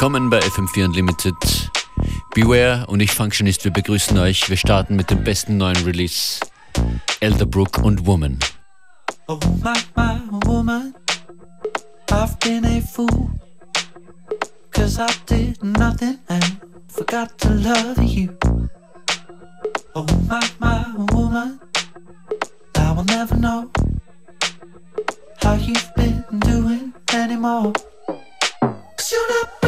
Willkommen bei FM4 Unlimited. Beware und ich Functionist, wir begrüßen euch. Wir starten mit dem besten neuen Release. Elderbrook und Woman. Oh my, my woman, I've been a fool. Cause I did nothing and forgot to love you. Oh my, my woman, I will never know how you've been doing anymore. Cause you're not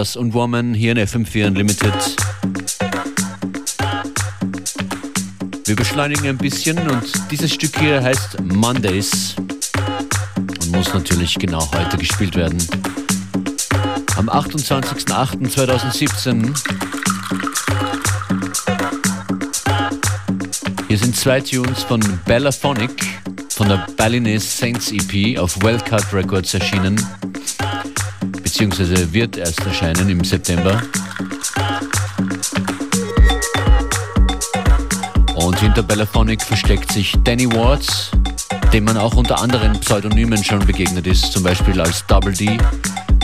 Das und Woman hier in FM4 Unlimited. Wir beschleunigen ein bisschen und dieses Stück hier heißt Mondays und muss natürlich genau heute gespielt werden. Am 28.08.2017. Hier sind zwei Tunes von Bellaphonic von der Balinese Saints EP auf Wildcard Records erschienen beziehungsweise wird erst erscheinen im September. Und hinter Bellaphonic versteckt sich Danny Watts, dem man auch unter anderen Pseudonymen schon begegnet ist, zum Beispiel als Double D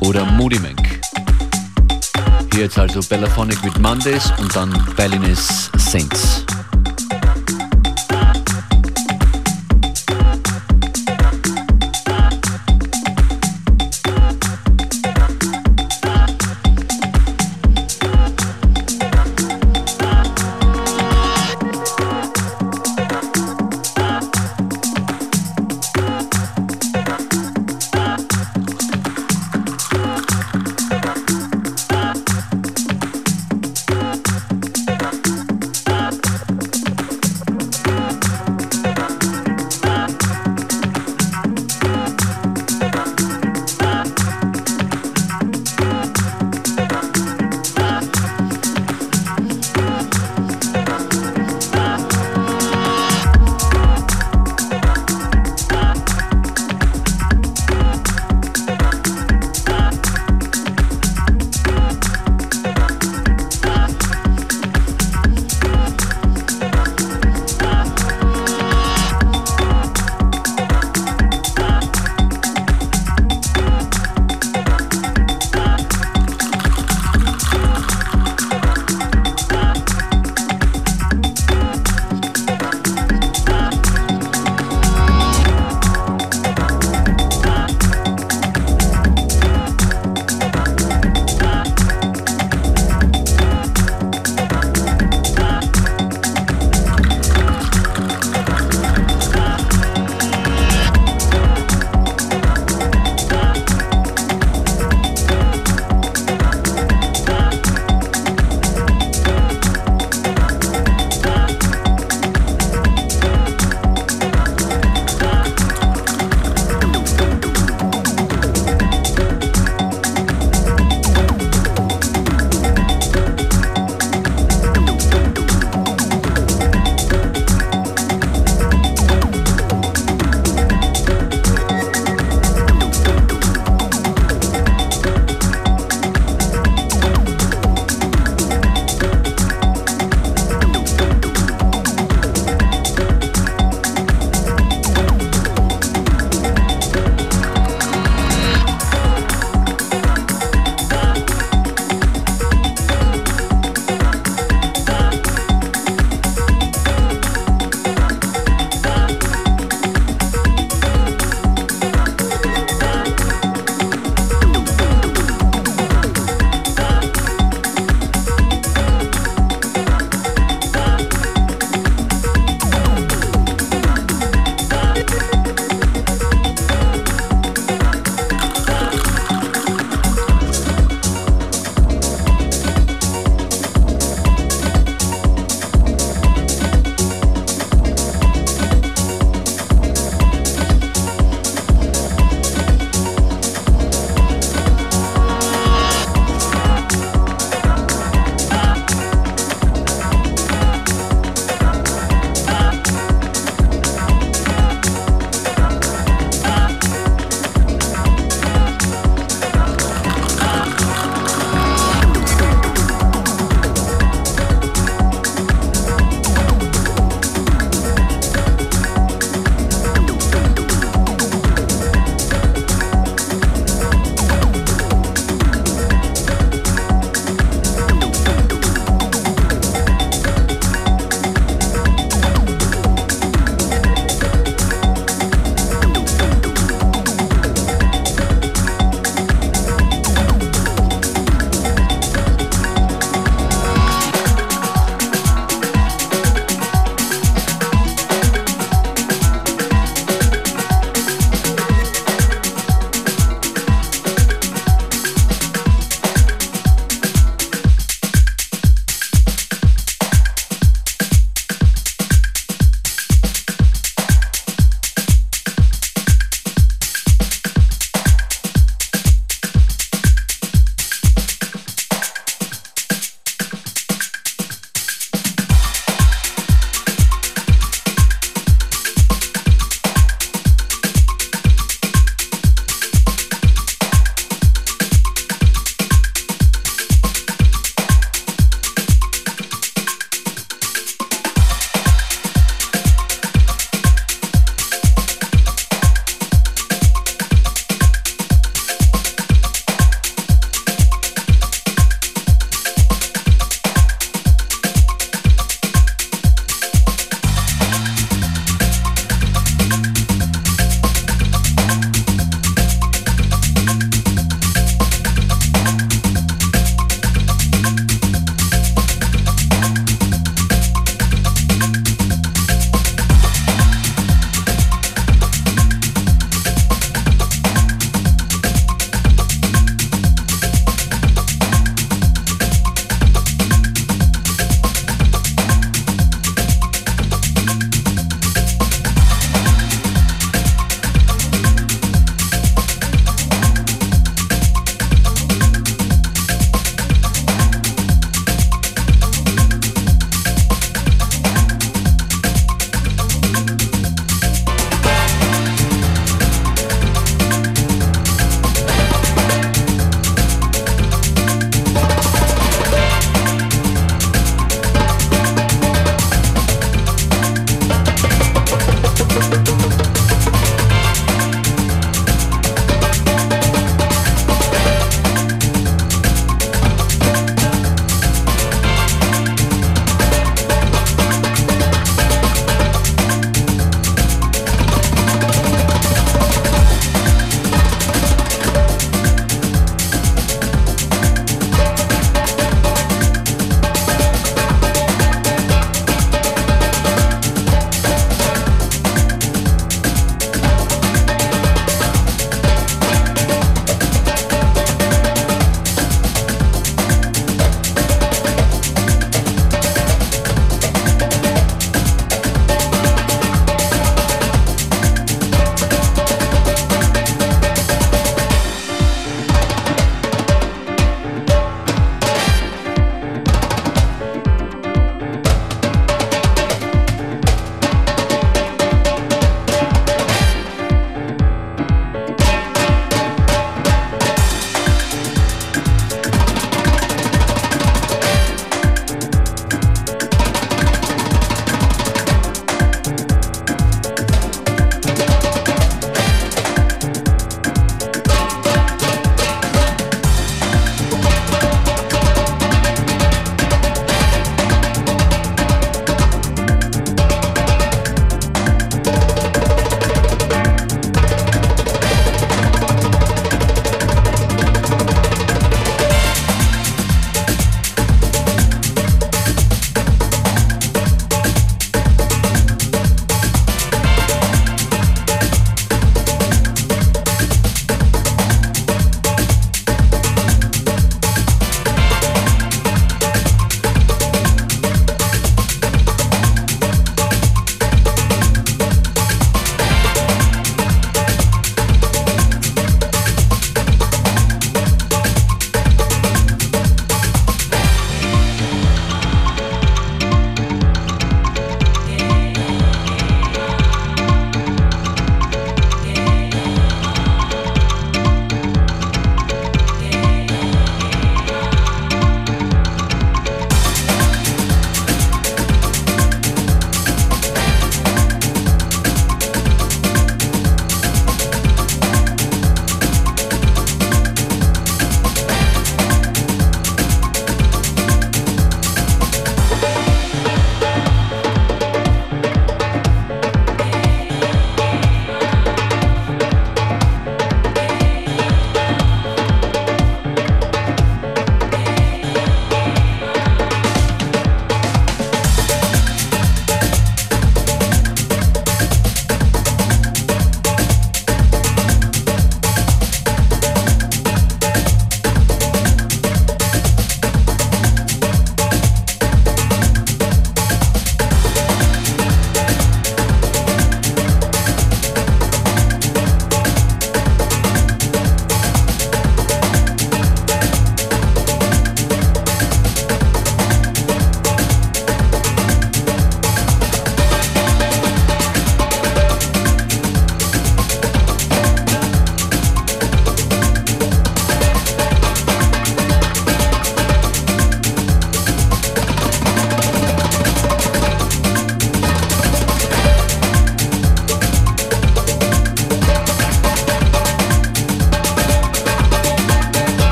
oder Moody Mank. Hier jetzt also Bellaphonic mit Mondays und dann Balinese Saints.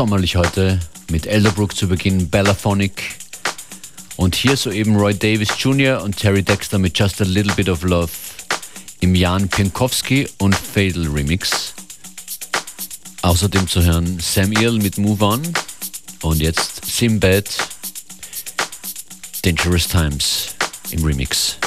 Sommerlich heute mit Elderbrook zu Beginn, Bellaphonic. Und hier soeben Roy Davis Jr. und Terry Dexter mit Just a Little Bit of Love im Jan Pinkowski und Fatal Remix. Außerdem zu hören Sam Earl mit Move On und jetzt Simbad Dangerous Times im Remix.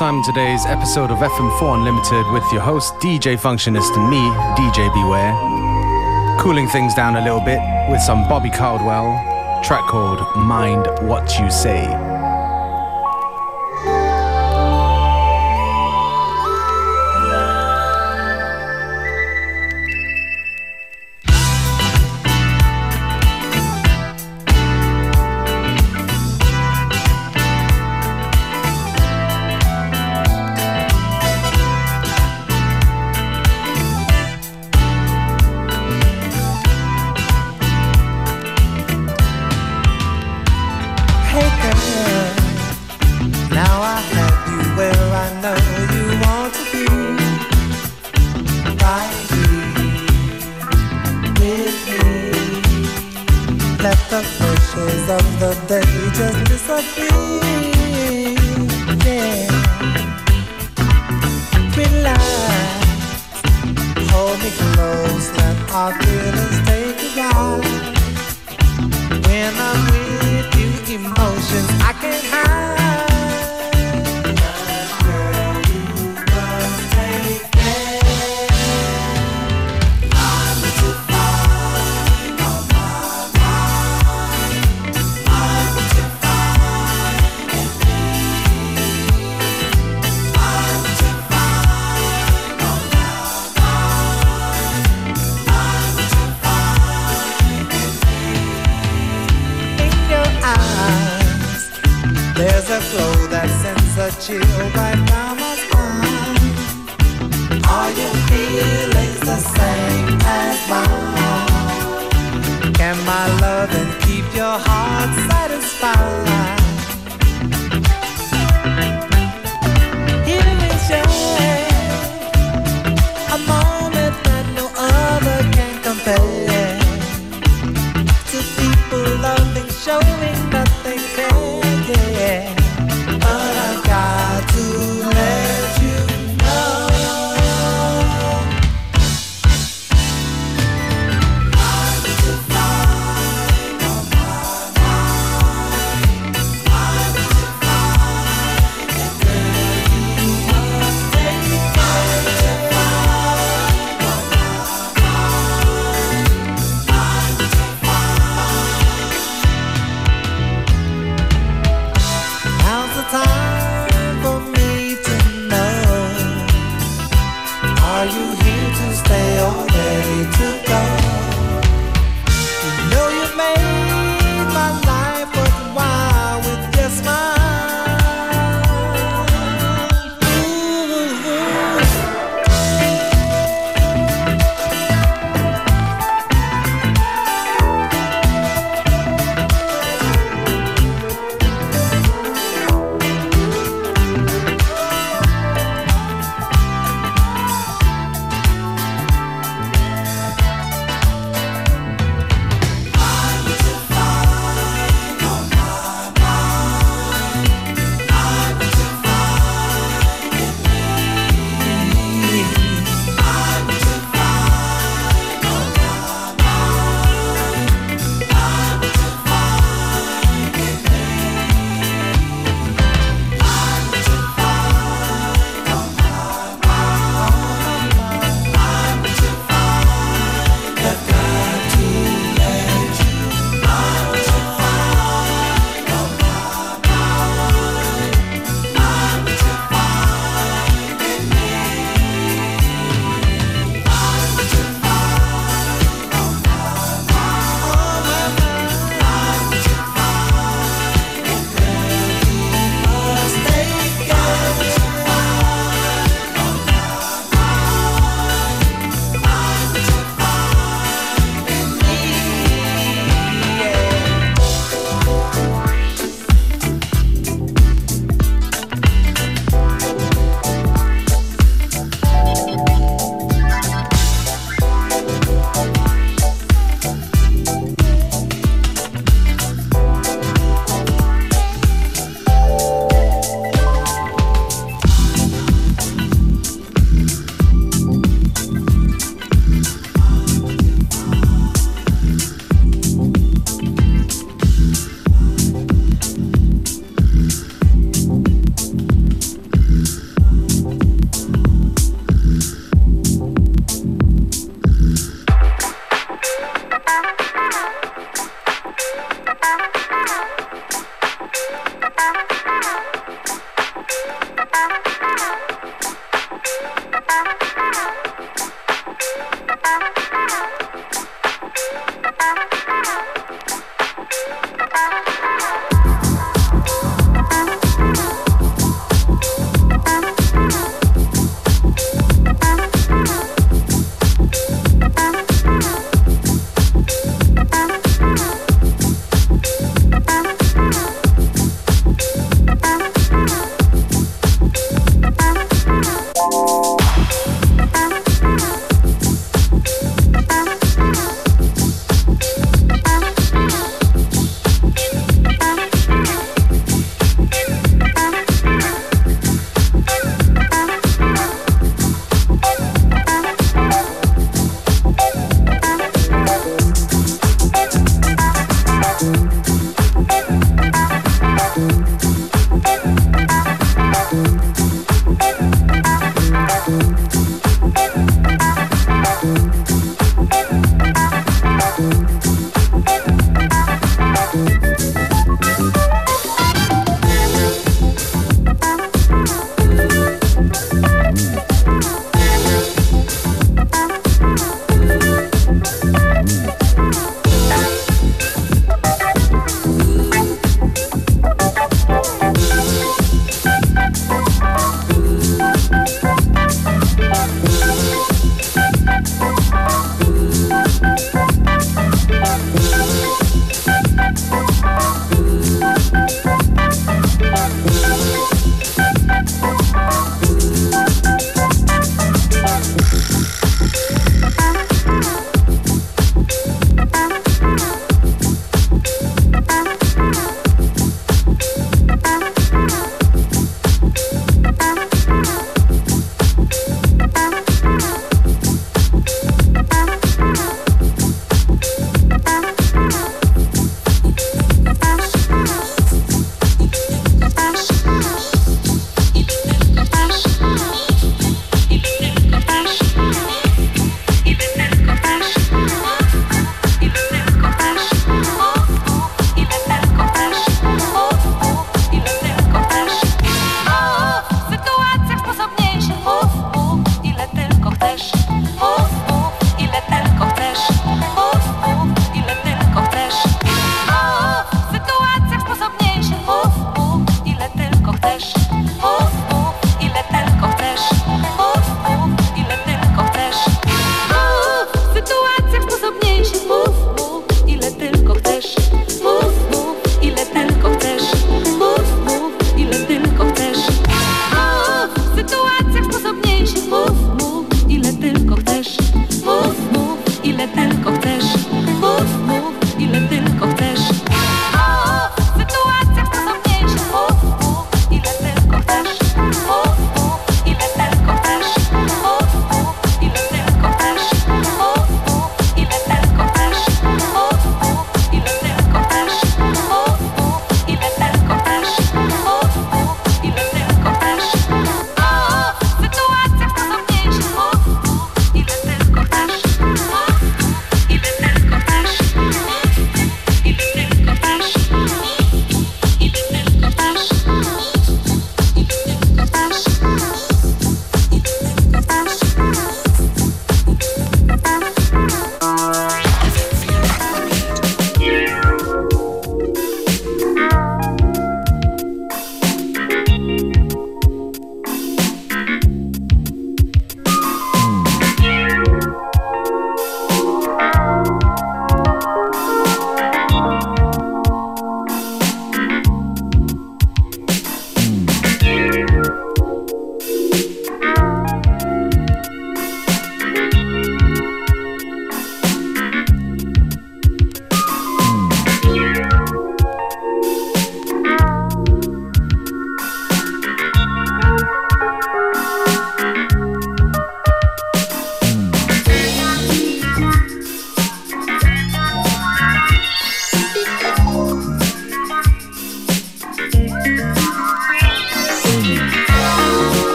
time today's episode of FM4 Unlimited with your host, DJ Functionist, and me, DJ Beware. Cooling things down a little bit with some Bobby Caldwell, track called Mind What You Say.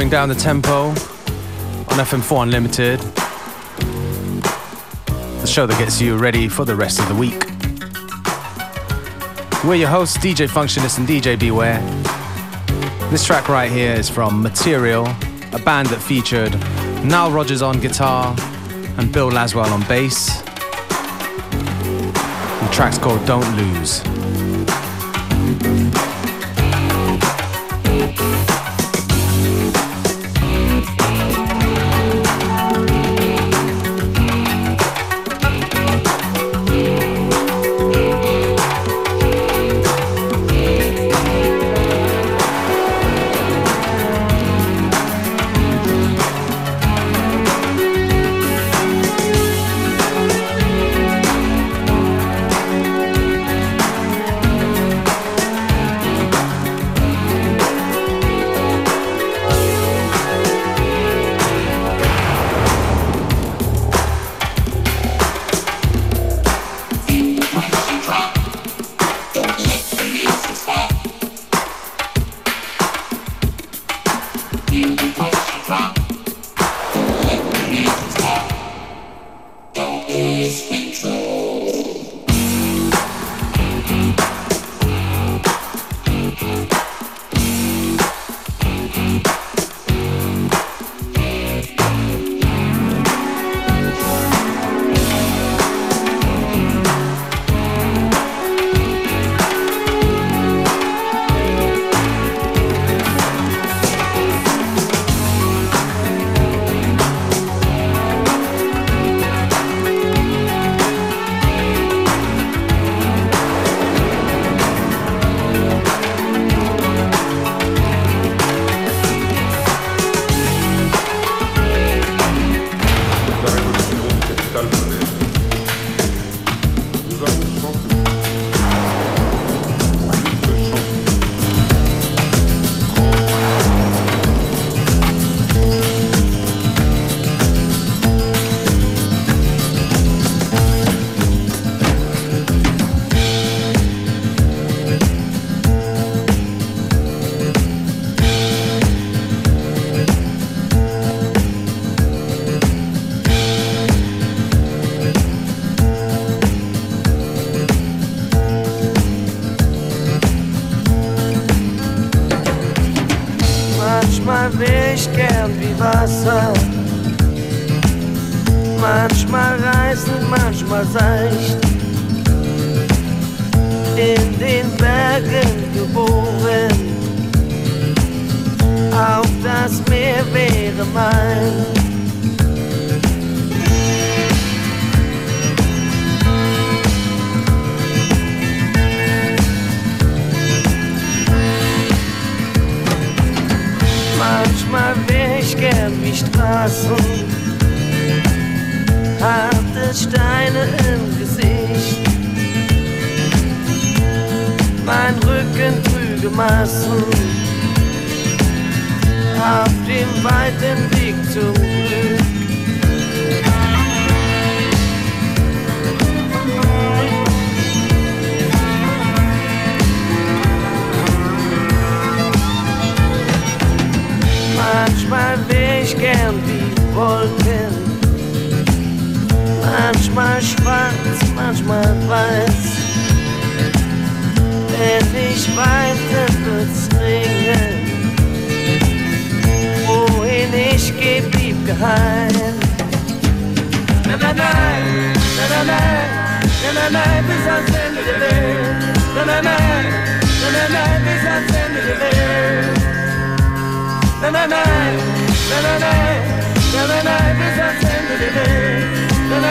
Slowing down the tempo on FM4 Unlimited. The show that gets you ready for the rest of the week. We're your hosts, DJ Functionist and DJ Beware. This track right here is from Material, a band that featured Nile Rogers on guitar and Bill Laswell on bass. The track's called Don't Lose. manchmal schwarz, manchmal weiß. Wenn ich weiter dann wird's regnen. Wohin ich geh, blieb geheim. Nein, nein, nein, nein, nein, nein, nein, nein, na, bis ans Ende der Welt. Nein, nein, nein, nein, nein, nein, bis ans Ende der Welt. Nein, nein, nein, nein, nein, nein, nein, nein, na, bis ans Ende der Welt. Thank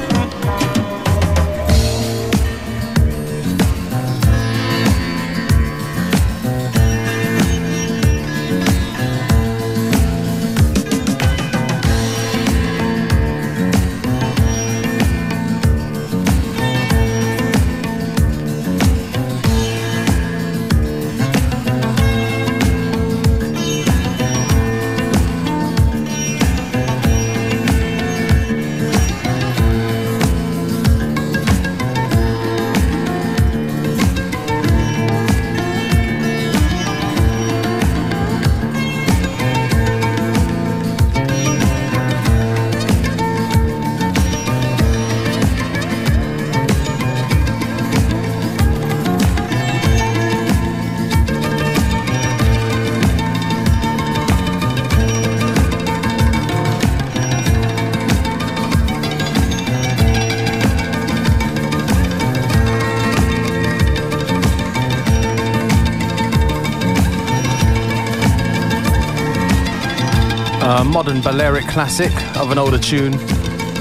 you. A modern Balearic classic of an older tune,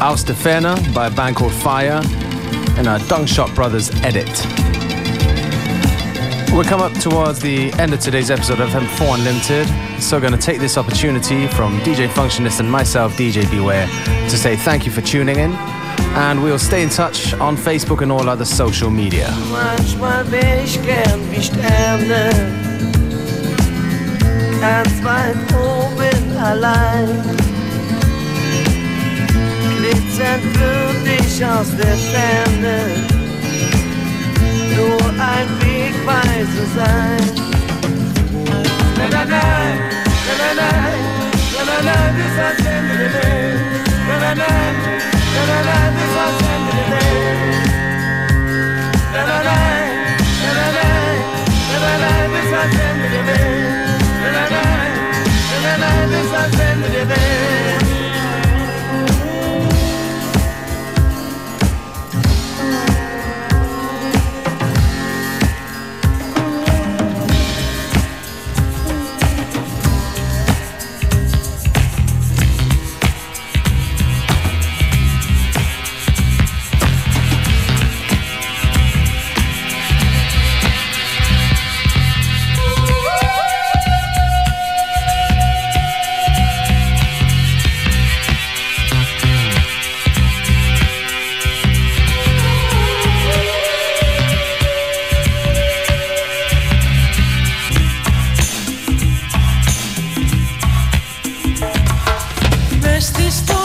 Aus de Ferne by a band called Fire, and a Dungshot Brothers edit. We're come up towards the end of today's episode of FM4 Unlimited, so going to take this opportunity from DJ Functionist and myself, DJ Beware, to say thank you for tuning in, and we'll stay in touch on Facebook and all other social media. oben allein. Glitzern für dich aus der Ferne, nur ein Wegweiser sein. Na na, na na na, na na na, bis ans Ende der Welt. Na na, na na na, bis ans Ende der Welt. Na na na, na na na, bis ans Ende der Welt. And I'll send it there παρτούζες με